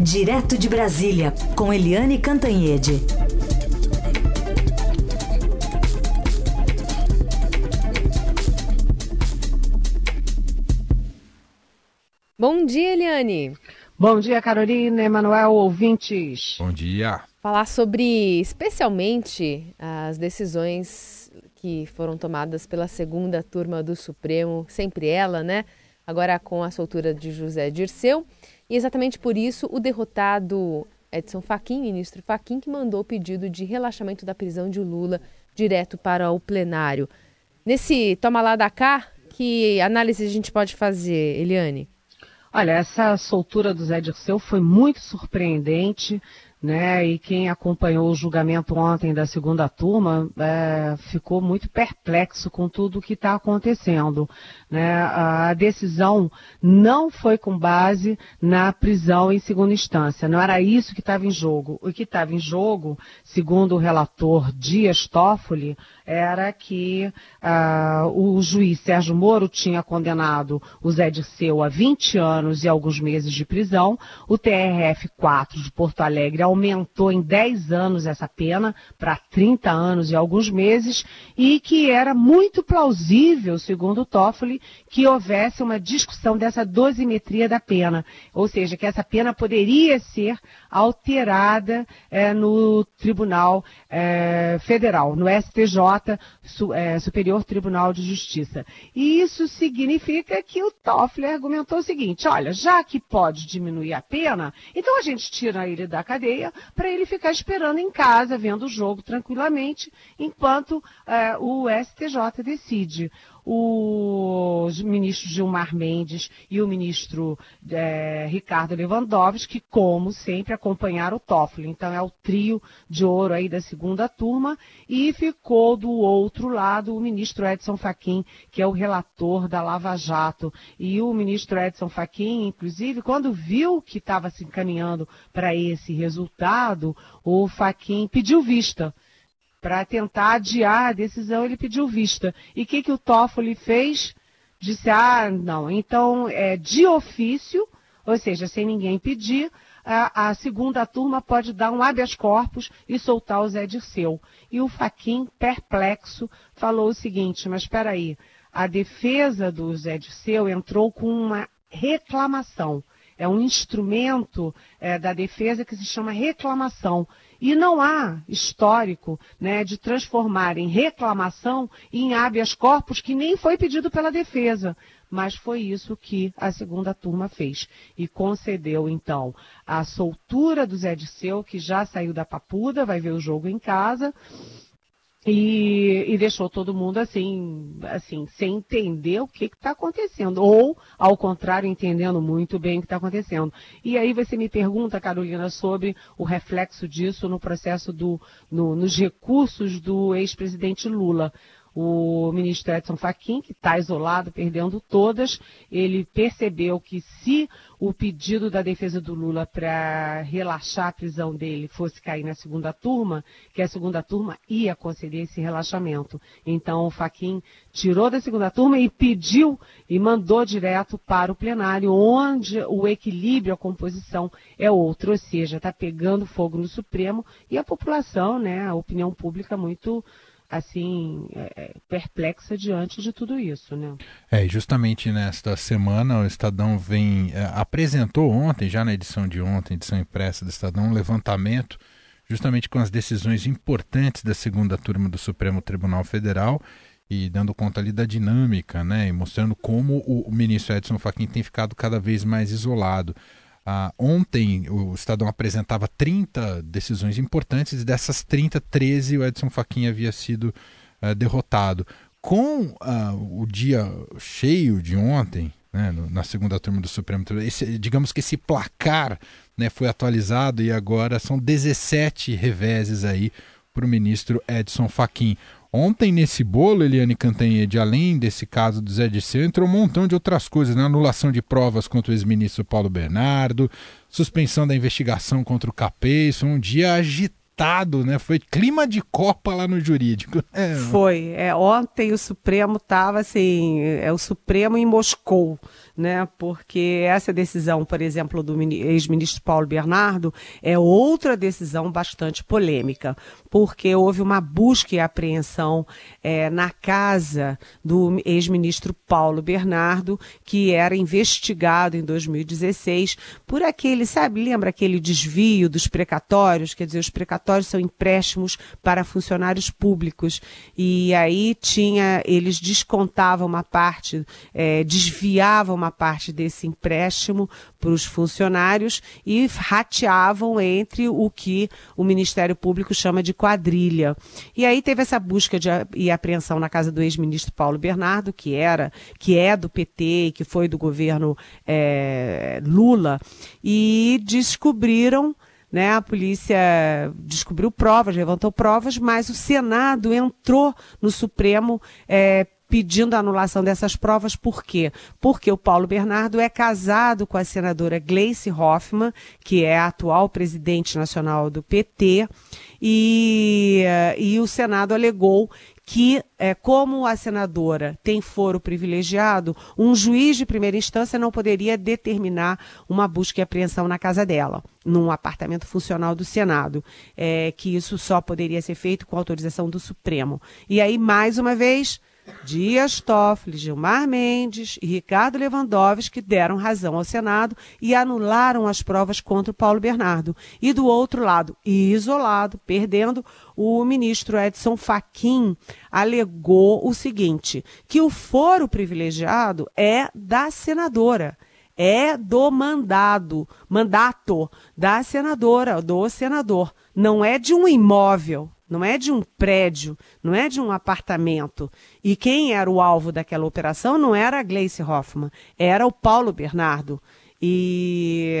Direto de Brasília, com Eliane Cantanhede. Bom dia, Eliane. Bom dia, Carolina, Emanuel, ouvintes. Bom dia. Falar sobre, especialmente, as decisões que foram tomadas pela segunda turma do Supremo, sempre ela, né? Agora com a soltura de José Dirceu. E exatamente por isso, o derrotado Edson Fachin, ministro Fachin, que mandou o pedido de relaxamento da prisão de Lula direto para o plenário. Nesse toma lá da cá, que análise a gente pode fazer, Eliane? Olha, essa soltura do Zé Dirceu foi muito surpreendente né? E quem acompanhou o julgamento ontem da segunda turma é, ficou muito perplexo com tudo o que está acontecendo. Né? A decisão não foi com base na prisão em segunda instância. Não era isso que estava em jogo. O que estava em jogo, segundo o relator Dias Toffoli, era que uh, o juiz Sérgio Moro tinha condenado o Zé Dirceu a 20 anos e alguns meses de prisão. O TRF-4 de Porto Alegre aumentou em 10 anos essa pena para 30 anos e alguns meses e que era muito plausível, segundo o Que houvesse uma discussão dessa dosimetria da pena, ou seja, que essa pena poderia ser alterada é, no Tribunal é, Federal, no STJ, su, é, Superior Tribunal de Justiça. E isso significa que o Toffoli argumentou o seguinte: olha, já que pode diminuir a pena, então a gente tira ele da cadeia para ele ficar esperando em casa, vendo o jogo tranquilamente, enquanto é, o STJ decide os ministros Gilmar Mendes e o ministro é, Ricardo Lewandowski, que, como sempre, acompanharam o Toffoli. Então, é o trio de ouro aí da segunda turma. E ficou do outro lado o ministro Edson Fachin, que é o relator da Lava Jato. E o ministro Edson Fachin, inclusive, quando viu que estava se encaminhando para esse resultado, o Fachin pediu vista para tentar adiar a decisão, ele pediu vista. E o que, que o Toffoli fez? Disse, ah, não, então, é, de ofício, ou seja, sem ninguém pedir, a, a, segunda turma pode dar um habeas corpus e soltar o Zé Dirceu. E o Faquin, perplexo, falou o seguinte, mas espera aí, a defesa do Zé Dirceu entrou com uma reclamação. É um instrumento é, da defesa que se chama reclamação. E não há histórico né, de transformar em reclamação em habeas corpus que nem foi pedido pela defesa. Mas foi isso que a segunda turma fez. E concedeu, então, a soltura do Zé Disseu, que já saiu da papuda, vai ver o jogo em casa, e, e, deixou todo mundo assim, assim, sem entender o que está acontecendo. Ou, ao contrário, entendendo muito bem o que está acontecendo. E aí você me pergunta, Carolina, sobre o reflexo disso no processo do, no, nos recursos do ex-presidente Lula o ministro Edson Fachin, que está isolado, perdendo todas, ele percebeu que se o pedido da defesa do Lula para relaxar a prisão dele fosse cair na segunda turma, que a segunda turma ia conceder esse relaxamento. Então o Fachin tirou da segunda turma e pediu e mandou direto para o plenário, onde o equilíbrio, a composição é outro, ou seja, está pegando fogo no Supremo e a população, né, a opinião pública muito assim é, é, perplexa diante de tudo isso, né? É, justamente nesta semana o Estadão vem é, apresentou ontem, já na edição de ontem, edição impressa do Estadão, um levantamento justamente com as decisões importantes da segunda turma do Supremo Tribunal Federal e dando conta ali da dinâmica, né, e mostrando como o, o ministro Edson Fachin tem ficado cada vez mais isolado. Ah, ontem o Estadão apresentava 30 decisões importantes, e dessas 30, 13 o Edson Fachin havia sido ah, derrotado. Com ah, o dia cheio de ontem, né, no, na segunda turma do Supremo esse, digamos que esse placar né, foi atualizado e agora são 17 reveses aí para o ministro Edson Fachin. Ontem, nesse bolo, Eliane Cantanhede, além desse caso do Zé Disseu, entrou um montão de outras coisas, né? Anulação de provas contra o ex-ministro Paulo Bernardo, suspensão da investigação contra o Capês, foi um dia agitado agitado, né? Foi clima de Copa lá no jurídico. É. Foi. É, ontem o Supremo estava assim, é o Supremo em Moscou né? Porque essa decisão, por exemplo, do ex-ministro Paulo Bernardo é outra decisão bastante polêmica, porque houve uma busca e apreensão é, na casa do ex-ministro Paulo Bernardo, que era investigado em 2016 por aquele, sabe, lembra aquele desvio dos precatórios? Quer dizer, os precatórios são empréstimos para funcionários públicos e aí tinha, eles descontavam uma parte, é, desviavam uma uma parte desse empréstimo para os funcionários e rateavam entre o que o Ministério Público chama de quadrilha. E aí teve essa busca de, e apreensão na casa do ex-ministro Paulo Bernardo, que era, que é do PT, que foi do governo é, Lula, e descobriram né, a polícia descobriu provas, levantou provas, mas o Senado entrou no Supremo é, pedindo a anulação dessas provas, por quê? Porque o Paulo Bernardo é casado com a senadora Gleice Hoffmann, que é a atual presidente nacional do PT, e, e o Senado alegou que, é, como a senadora tem foro privilegiado, um juiz de primeira instância não poderia determinar uma busca e apreensão na casa dela, num apartamento funcional do Senado, é, que isso só poderia ser feito com autorização do Supremo. E aí, mais uma vez, Dias Toffoli, Gilmar Mendes e Ricardo Lewandowski deram razão ao Senado e anularam as provas contra o Paulo Bernardo. E do outro lado, isolado, perdendo, o ministro Edson Fachin alegou o seguinte, que o foro privilegiado é da senadora é do mandado, mandato da senadora, do senador, não é de um imóvel, não é de um prédio, não é de um apartamento. E quem era o alvo daquela operação não era a Gleice Hoffmann, era o Paulo Bernardo. E,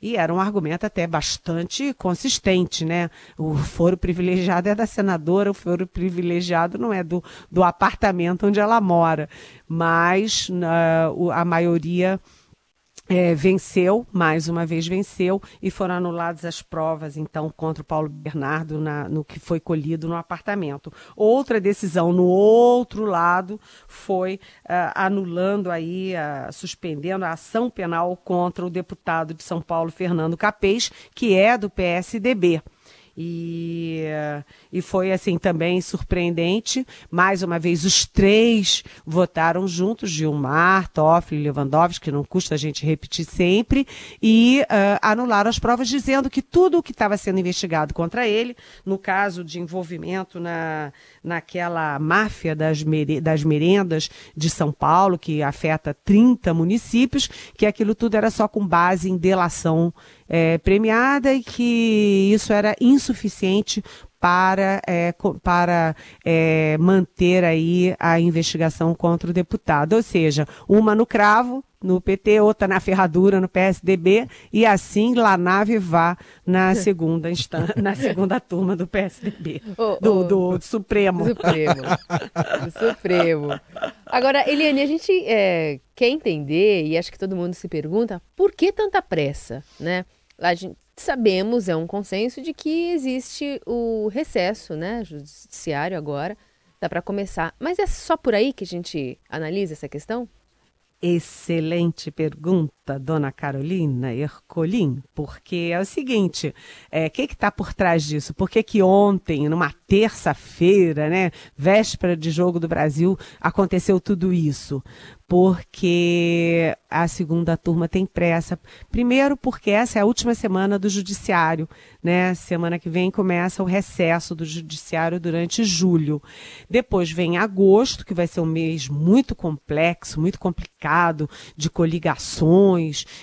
e era um argumento até bastante consistente, né? O foro privilegiado é da senadora, o foro privilegiado não é do, do apartamento onde ela mora. Mas uh, a maioria é, venceu, mais uma vez venceu, e foram anuladas as provas, então, contra o Paulo Bernardo na, no que foi colhido no apartamento. Outra decisão no outro lado foi uh, anulando aí, uh, suspendendo a ação penal contra o deputado de São Paulo, Fernando Capês, que é do PSDB. E, e foi assim também surpreendente. Mais uma vez, os três votaram juntos: Gilmar, Toffoli, Lewandowski, que não custa a gente repetir sempre, e uh, anularam as provas, dizendo que tudo o que estava sendo investigado contra ele, no caso de envolvimento na, naquela máfia das, mere, das merendas de São Paulo, que afeta 30 municípios, que aquilo tudo era só com base em delação é, premiada e que isso era insuficiente para, é, para é, manter aí a investigação contra o deputado. Ou seja, uma no cravo, no PT, outra na ferradura no PSDB, e assim lá nave vá na segunda instância, na segunda turma do PSDB. Oh, do, oh, do, do, Supremo. Supremo. do Supremo. Agora, Eliane, a gente é, quer entender, e acho que todo mundo se pergunta, por que tanta pressa, né? A gente sabemos, é um consenso de que existe o recesso, né, judiciário agora, dá para começar. Mas é só por aí que a gente analisa essa questão? Excelente pergunta, dona Carolina Ercolim, porque é o seguinte, o é, que está por trás disso? Por que, que ontem, numa terça-feira, né, véspera de jogo do Brasil, aconteceu tudo isso? porque a segunda turma tem pressa. Primeiro, porque essa é a última semana do judiciário, né? Semana que vem começa o recesso do judiciário durante julho. Depois vem agosto, que vai ser um mês muito complexo, muito complicado, de coligações,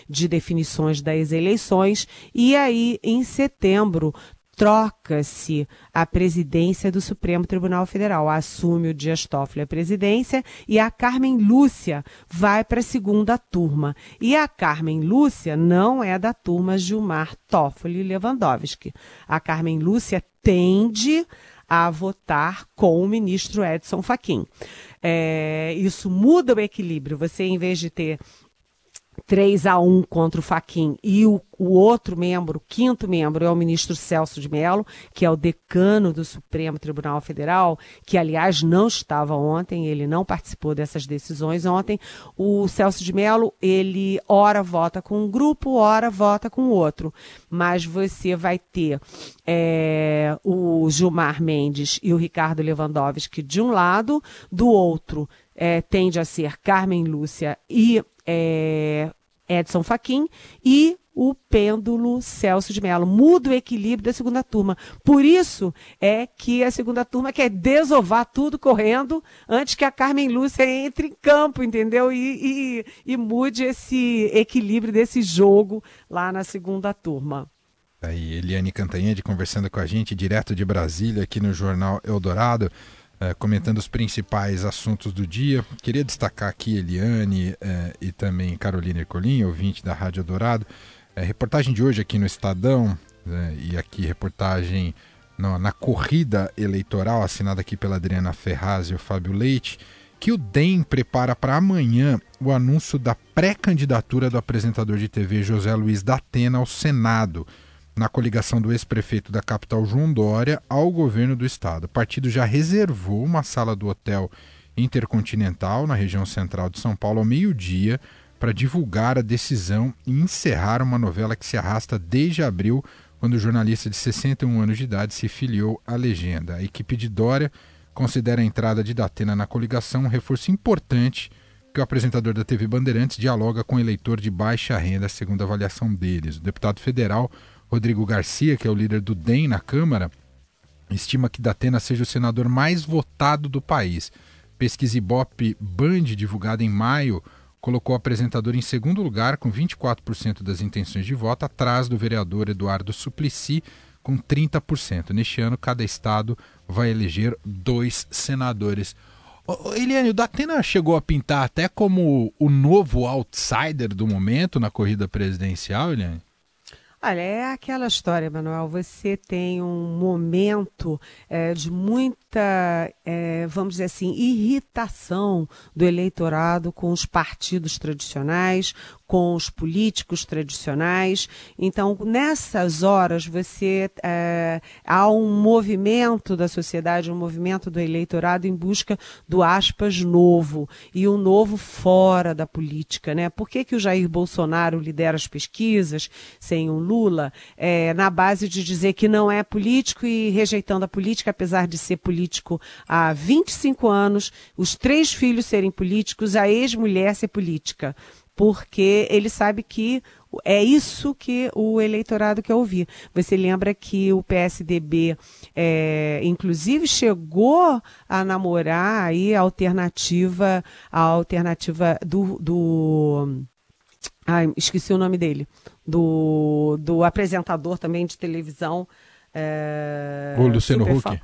de definições das eleições. E aí, em setembro, troca-se a presidência do Supremo Tribunal Federal. Assume o Dias Toffoli a presidência e a Carmen Lúcia vai para a segunda turma. E a Carmen Lúcia não é da turma Gilmar Toffoli Lewandowski. A Carmen Lúcia tende a votar com o ministro Edson Fachin. É, isso muda o equilíbrio. Você, em vez de ter 3 a 1 contra o Faquin e o, o, outro membro, o quinto membro, é o ministro Celso de Mello, que é o decano do Supremo Tribunal Federal, que aliás não estava ontem, ele não participou dessas decisões ontem. O Celso de Mello, ele ora vota com um grupo, ora vota com outro, mas você vai ter é, o Gilmar Mendes e o Ricardo Lewandowski de um lado, do outro é, tende a ser Carmen Lúcia e é, Edson Fachin e o pêndulo Celso de Mello. Muda o equilíbrio da segunda turma. Por isso é que a segunda turma quer desovar tudo correndo antes que a Carmen Lúcia entre em campo, entendeu? E, e, e mude esse equilíbrio desse jogo lá na segunda turma. Aí, Eliane Cantanhede conversando com a gente direto de Brasília, aqui no Jornal Eldorado é, comentando os principais assuntos do dia. Queria destacar aqui Eliane é, e também Carolina Ercolim, ouvinte da Rádio Dourado. É, reportagem de hoje aqui no Estadão, né, e aqui reportagem no, na corrida eleitoral, assinada aqui pela Adriana Ferraz e o Fábio Leite, que o DEM prepara para amanhã o anúncio da pré-candidatura do apresentador de TV José Luiz da Atena ao Senado na coligação do ex-prefeito da capital João Dória ao governo do estado. O partido já reservou uma sala do hotel Intercontinental na região central de São Paulo ao meio-dia para divulgar a decisão e encerrar uma novela que se arrasta desde abril, quando o jornalista de 61 anos de idade se filiou à legenda. A equipe de Dória considera a entrada de Datena na coligação um reforço importante que o apresentador da TV Bandeirantes dialoga com eleitor de baixa renda, segundo a avaliação deles. O deputado federal Rodrigo Garcia, que é o líder do DEM na Câmara, estima que Datena seja o senador mais votado do país. Pesquisa Ibope Band, divulgada em maio, colocou o apresentador em segundo lugar, com 24% das intenções de voto, atrás do vereador Eduardo Suplicy, com 30%. Neste ano, cada estado vai eleger dois senadores. Eliane, o Datena chegou a pintar até como o novo outsider do momento na corrida presidencial, Eliane? Olha, é aquela história, Manuel. Você tem um momento é, de muita, é, vamos dizer assim, irritação do eleitorado com os partidos tradicionais, com os políticos tradicionais. Então, nessas horas, você é, há um movimento da sociedade, um movimento do eleitorado em busca do aspas novo e um novo fora da política, né? Por que, que o Jair Bolsonaro lidera as pesquisas sem um Lula é, na base de dizer que não é político e rejeitando a política, apesar de ser político há 25 anos, os três filhos serem políticos, a ex-mulher ser política porque ele sabe que é isso que o eleitorado quer ouvir. Você lembra que o PSDB, é, inclusive, chegou a namorar aí a alternativa, a alternativa do, do ai, esqueci o nome dele, do, do apresentador também de televisão. É, o Luciano Huck.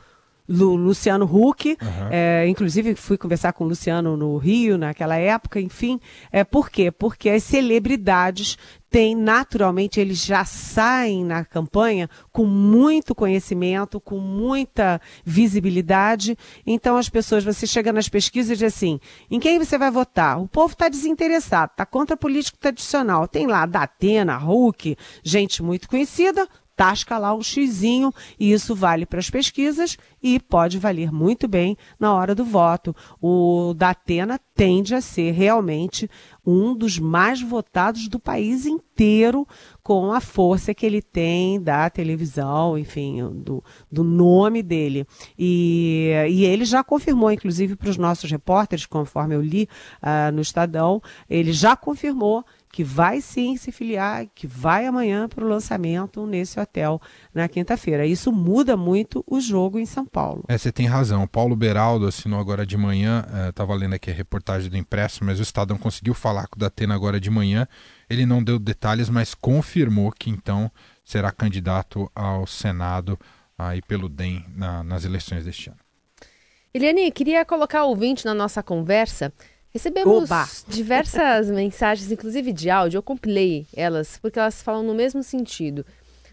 Luciano Huck, uhum. é, inclusive fui conversar com o Luciano no Rio naquela época, enfim. É, por quê? Porque as celebridades têm, naturalmente, eles já saem na campanha com muito conhecimento, com muita visibilidade. Então as pessoas, você chega nas pesquisas e diz assim, em quem você vai votar? O povo está desinteressado, está contra político tradicional. Tem lá Datena, Huck, gente muito conhecida, tasca lá um xizinho e isso vale para as pesquisas e pode valer muito bem na hora do voto. O Datena tende a ser realmente um dos mais votados do país inteiro, com a força que ele tem da televisão, enfim, do, do nome dele. E, e ele já confirmou, inclusive para os nossos repórteres, conforme eu li uh, no Estadão, ele já confirmou que vai sim se filiar, que vai amanhã para o lançamento nesse hotel na quinta-feira. Isso muda muito o jogo em São Paulo. É, você tem razão. O Paulo Beraldo assinou agora de manhã, estava é, lendo aqui a reportagem do impresso, mas o Estadão conseguiu falar com o Datena agora de manhã. Ele não deu detalhes, mas confirmou que então será candidato ao Senado aí pelo DEM na, nas eleições deste ano. Eliane, queria colocar o ouvinte na nossa conversa. Recebemos Oba. diversas mensagens, inclusive de áudio. Eu compilei elas, porque elas falam no mesmo sentido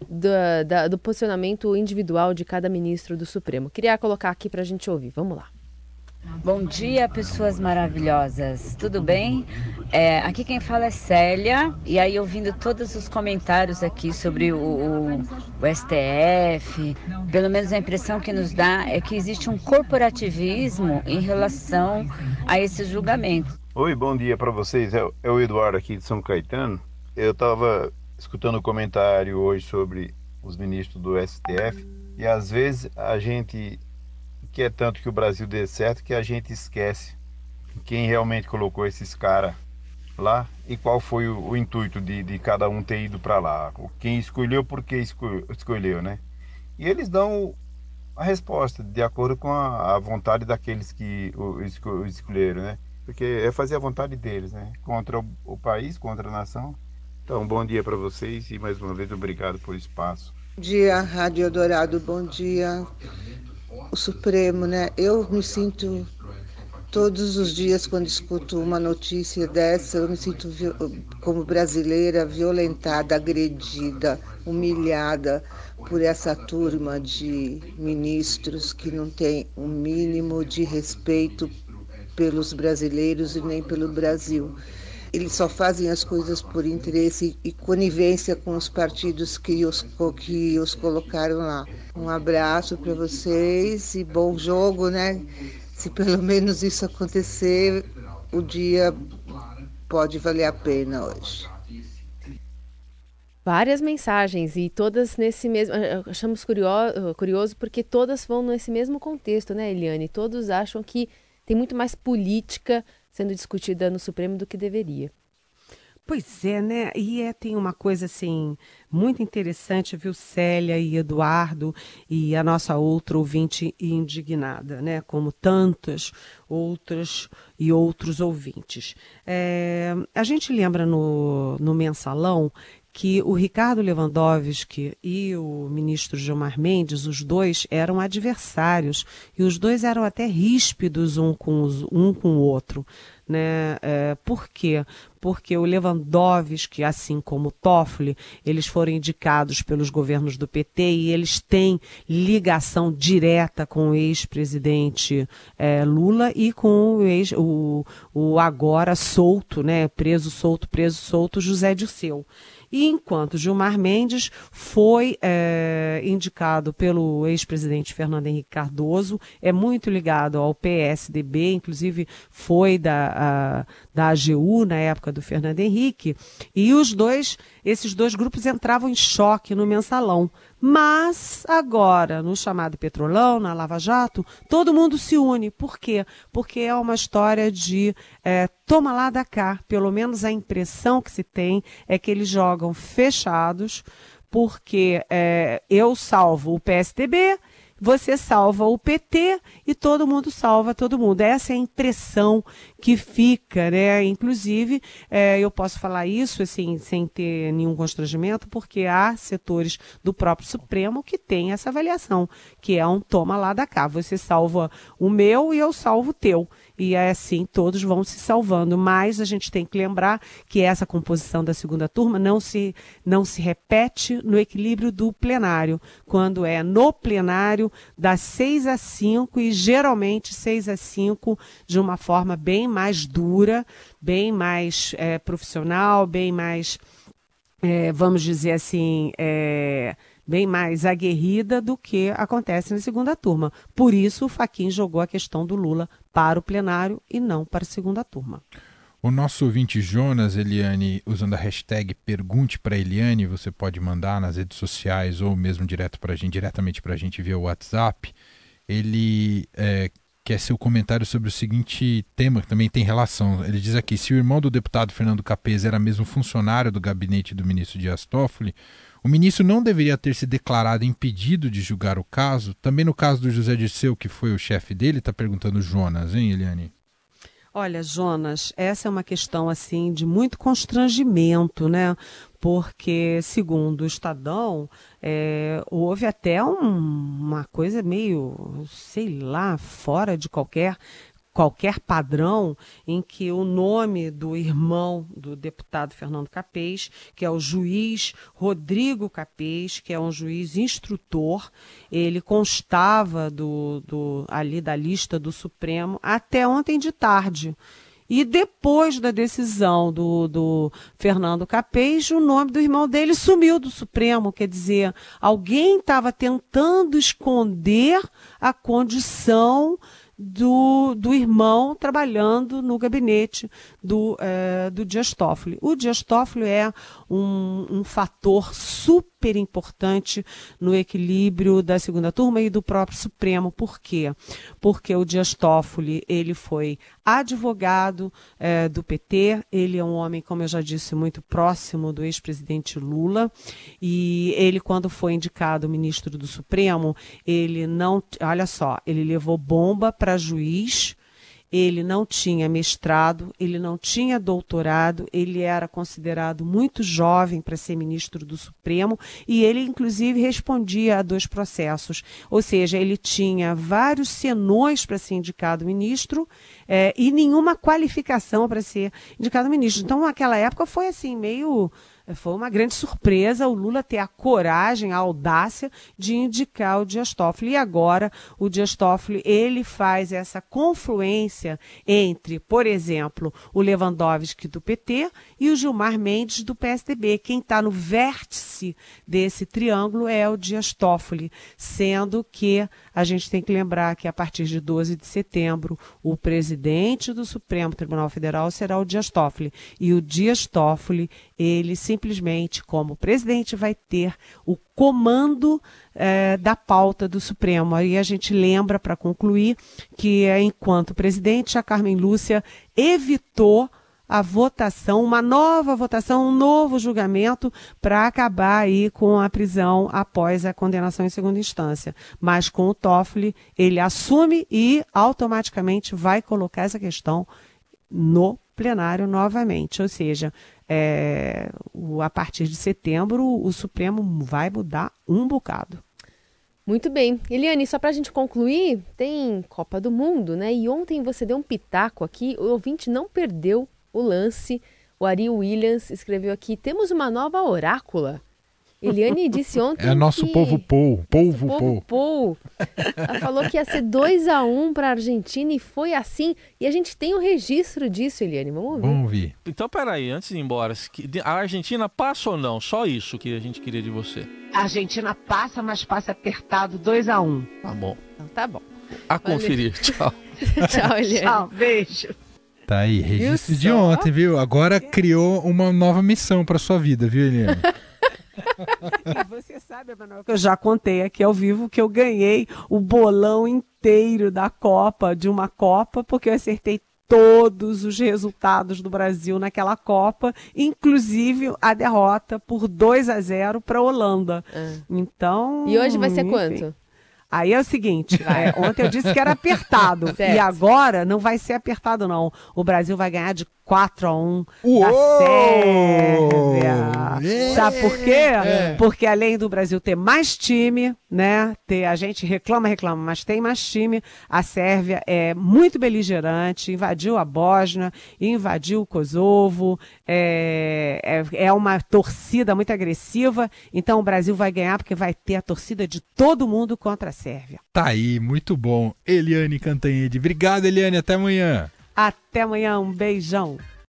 do, da, do posicionamento individual de cada ministro do Supremo. Queria colocar aqui para a gente ouvir. Vamos lá. Bom dia, pessoas maravilhosas. Tudo bem? É, aqui quem fala é Célia. E aí, ouvindo todos os comentários aqui sobre o, o, o, STF, pelo menos a impressão que nos dá é que existe um corporativismo em relação a esse julgamento. Oi, bom dia para vocês. É, é o Eduardo aqui de São Caetano. Eu estava escutando o comentário hoje sobre os ministros do STF e às vezes a gente quer tanto que o Brasil dê certo que a gente esquece quem realmente colocou esses caras lá e qual foi o, o intuito de, de, cada um ter ido para lá. Quem escolheu, por que escolheu, né? E eles dão a resposta de acordo com a, a vontade daqueles que o, o escolheram, né? Porque é fazer a vontade deles, né? Contra o, o país, contra a nação. Então, bom dia para vocês e mais uma vez obrigado por espaço. Bom dia, Rádio Dourado, bom dia. O Supremo, né? Eu me sinto todos os dias quando escuto uma notícia dessa, eu me sinto como brasileira violentada, agredida, humilhada por essa turma de ministros que não tem um mínimo de respeito pelos brasileiros e nem pelo Brasil. Eles só fazem as coisas por interesse e conivência com os partidos que os, que os colocaram lá. Um abraço para vocês e bom jogo, né? Se pelo menos isso acontecer, o dia pode valer a pena hoje. Várias mensagens e todas nesse mesmo. Achamos curioso, curioso porque todas vão nesse mesmo contexto, né, Eliane? Todos acham que tem muito mais política sendo discutida no Supremo do que deveria. Pois é, né? E é, tem uma coisa assim muito interessante, viu, Célia e Eduardo e a nossa outra ouvinte indignada, né? Como tantas outras e outros ouvintes. É, a gente lembra no, no mensalão que o Ricardo Lewandowski e o ministro Gilmar Mendes, os dois eram adversários e os dois eram até ríspidos um com, os, um com o outro. Né? É, por quê? Porque o Lewandowski, assim como o Toffoli, eles foram indicados pelos governos do PT e eles têm ligação direta com o ex-presidente é, Lula e com o, ex, o, o agora solto, né? preso solto, preso solto, José Dirceu. E enquanto Gilmar Mendes foi é, indicado pelo ex-presidente Fernando Henrique Cardoso, é muito ligado ao PSDB, inclusive foi da, a, da AGU na época do Fernando Henrique, e os dois, esses dois grupos entravam em choque no mensalão. Mas agora, no chamado Petrolão, na Lava Jato, todo mundo se une. Por quê? Porque é uma história de é, toma lá da cá. Pelo menos a impressão que se tem é que eles jogam fechados, porque é, eu salvo o PSDB você salva o PT e todo mundo salva todo mundo. Essa é a impressão que fica, né? Inclusive, é, eu posso falar isso assim, sem ter nenhum constrangimento, porque há setores do próprio Supremo que têm essa avaliação, que é um toma lá da cá. Você salva o meu e eu salvo o teu e é assim todos vão se salvando. Mas a gente tem que lembrar que essa composição da segunda turma não se, não se repete no equilíbrio do plenário, quando é no plenário das 6 a 5 e geralmente 6 a 5 de uma forma bem mais dura, bem mais é, profissional, bem mais, é, vamos dizer assim, é, bem mais aguerrida do que acontece na segunda turma. Por isso, o Faquin jogou a questão do Lula para o plenário e não para a segunda turma. O nosso ouvinte Jonas Eliane, usando a hashtag Pergunte para Eliane, você pode mandar nas redes sociais ou mesmo direto pra gente, diretamente para a gente via WhatsApp. Ele é, quer seu comentário sobre o seguinte tema, que também tem relação. Ele diz aqui: se o irmão do deputado Fernando Capes era mesmo funcionário do gabinete do ministro Dias Toffoli, o ministro não deveria ter se declarado impedido de julgar o caso? Também no caso do José Dirceu, que foi o chefe dele, está perguntando Jonas, hein, Eliane? Olha, Jonas, essa é uma questão assim de muito constrangimento, né? Porque, segundo o Estadão, é, houve até um, uma coisa meio, sei lá, fora de qualquer qualquer padrão em que o nome do irmão do deputado Fernando Capês, que é o juiz Rodrigo Capês, que é um juiz instrutor, ele constava do, do ali da lista do Supremo até ontem de tarde. E depois da decisão do, do Fernando Capês, o nome do irmão dele sumiu do Supremo. Quer dizer, alguém estava tentando esconder a condição do, do irmão trabalhando no gabinete do, é, do Dias Toffoli. O Dias Toffoli é um, um fator super importante no equilíbrio da segunda turma e do próprio Supremo. Por quê? Porque o Dias Toffoli ele foi advogado é, do PT, ele é um homem, como eu já disse, muito próximo do ex-presidente Lula, e ele, quando foi indicado ministro do Supremo, ele não, olha só, ele levou bomba para juiz, ele não tinha mestrado, ele não tinha doutorado, ele era considerado muito jovem para ser ministro do Supremo e ele, inclusive, respondia a dois processos. Ou seja, ele tinha vários senões para ser indicado ministro é, e nenhuma qualificação para ser indicado ministro. Então, naquela época foi assim, meio foi uma grande surpresa o Lula ter a coragem, a audácia de indicar o Dias Toffoli. E agora o Dias Toffoli, ele faz essa confluência entre, por exemplo, o Lewandowski do PT e o Gilmar Mendes do PSDB. Quem está no vértice desse triângulo é o Dias Toffoli, sendo que a gente tem que lembrar que a partir de 12 de setembro, o presidente do Supremo Tribunal Federal será o Dias Toffoli. E o Dias Toffoli, ele simplesmente, como presidente, vai ter o comando eh, da pauta do Supremo. Aí a gente lembra, para concluir, que enquanto presidente, a Carmen Lúcia evitou a votação, uma nova votação, um novo julgamento para acabar aí com a prisão após a condenação em segunda instância. Mas com o Toffoli, ele assume e automaticamente vai colocar essa questão no plenário novamente. Ou seja, é, o, a partir de setembro, o Supremo vai mudar um bocado. Muito bem. Eliane, só para a gente concluir, tem Copa do Mundo, né? E ontem você deu um pitaco aqui, o ouvinte não perdeu o lance. O Ari Williams escreveu aqui: temos uma nova orácula. Eliane disse ontem. É nosso que... povo Pou, polvo Pou. Pou. Ela falou que ia ser 2 a 1 um para a Argentina e foi assim. E a gente tem o um registro disso, Eliane. Vamos ouvir. Vamos ouvir. Então, peraí, antes de ir embora, a Argentina passa ou não? Só isso que a gente queria de você. A Argentina passa, mas passa apertado 2 a 1 um. Tá bom. Então, tá bom. A conferir. Tchau. Tchau, Eliane. Tchau, beijo. Tá aí, registro de ontem, viu? Agora criou uma nova missão para sua vida, viu, Eliane? e você sabe, Emanuel, que eu já contei aqui ao vivo que eu ganhei o bolão inteiro da Copa, de uma Copa, porque eu acertei todos os resultados do Brasil naquela Copa, inclusive a derrota por 2 a 0 para a Holanda. Ah. Então. E hoje vai ser enfim. quanto? Aí é o seguinte, é, ontem eu disse que era apertado. e agora não vai ser apertado, não. O Brasil vai ganhar de 4 a 1 Uou! da Sérvia. Sabe por quê? É. Porque além do Brasil ter mais time, né? Ter, a gente reclama, reclama, mas tem mais time. A Sérvia é muito beligerante, invadiu a Bósnia, invadiu o Kosovo, é, é, é uma torcida muito agressiva. Então o Brasil vai ganhar porque vai ter a torcida de todo mundo contra a Sérvia. Tá aí, muito bom. Eliane Cantanhede. Obrigado, Eliane. Até amanhã. Até amanhã, um beijão.